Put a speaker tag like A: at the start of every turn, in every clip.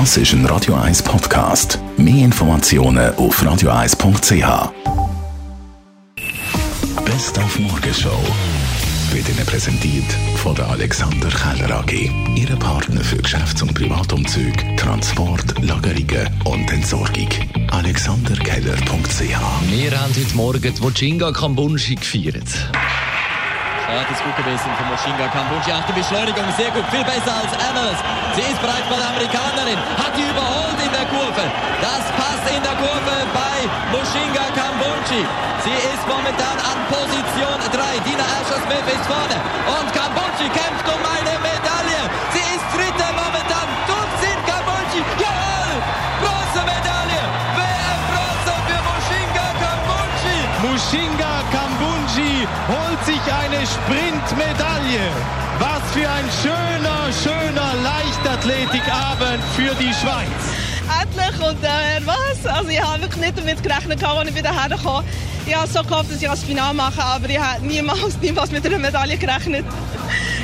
A: Das ist ein Radio 1 Podcast. Mehr Informationen auf radio1.ch. Best auf Morgenshow wird Ihnen präsentiert von der Alexander Keller AG. Ihre Partner für Geschäfts- und Privatumzug, Transport, Lagerungen und Entsorgung. AlexanderKeller.ch
B: Wir haben heute Morgen die Wojcinga Kambunji gefeiert.
C: Start ist gut gewesen von Moshinga Kambuchi. Auch die Beschleunigung sehr gut, viel besser als Evans. Sie ist bereits bei der Amerikanerin, hat die überholt in der Kurve. Das passt in der Kurve bei Moshinga Kambuchi. Sie ist momentan an Position 3. Dina Asher-Smith ist vorne. Und Kambuchi kämpft um eine Medaille. Sie ist dritte momentan. Dutzin Kambuchi. Jawohl! Große Medaille. WM Bronze für Moshinga Kambuchi.
D: Kambunji holt sich eine Sprintmedaille. Was für ein schöner, schöner Leichtathletikabend für die Schweiz.
E: endlich und äh, was? Also ich habe wirklich nicht damit gerechnet, als ich wieder herkam. Ich habe so gehofft, dass ich das Finale mache, aber ich habe niemals, niemals mit einer Medaille gerechnet.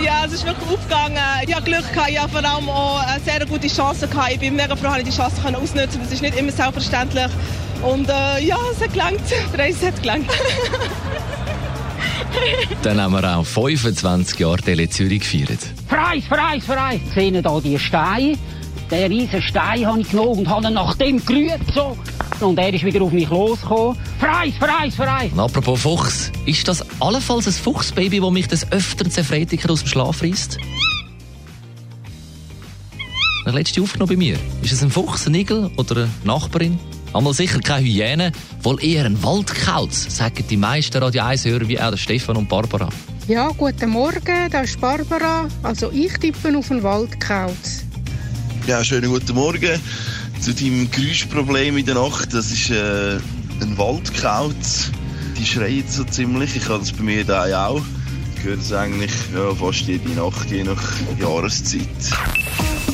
E: Ja, es ist wirklich aufgegangen. Ich habe Glück gehabt, ich habe vor allem auch sehr gute Chance gehabt. Ich bin mega froh, dass ich die Chance ausnutzen konnte. Das ist nicht immer selbstverständlich. Und äh, ja, es hat gelangt. Der Reis hat gelangt.
B: Dann haben wir auch 25 Jahre Tele Zürich gefeiert.
F: Freis, Freis, Freis. Sehen Sie da die Steine? Den riesen Stein habe ich genommen und habe ihn nach dem gerührt. So. Und er ist wieder auf mich losgekommen. Freis, Freis, Freis.
B: Und apropos Fuchs, ist das allenfalls ein Fuchsbaby, das mich des Öfteren Freitag aus dem Schlaf reißt? Der letzte aufgenommen bei mir. Ist es ein Fuchs, ein Igel oder eine Nachbarin? Einmal sicher keine Hyäne, wohl eher ein Waldkauz, sagen die meisten Radio 1-Hörer wie auch der Stefan und Barbara.
G: Ja, guten Morgen, da ist Barbara. Also ich tippe auf den Waldkauz.
H: Ja, schönen guten Morgen. Zu deinem Geräuschproblem in der Nacht, das ist äh, ein Waldkauz. Die schreien so ziemlich. Ich habe das bei mir da auch. Ich höre es eigentlich ja, fast jede Nacht, je nach Jahreszeit.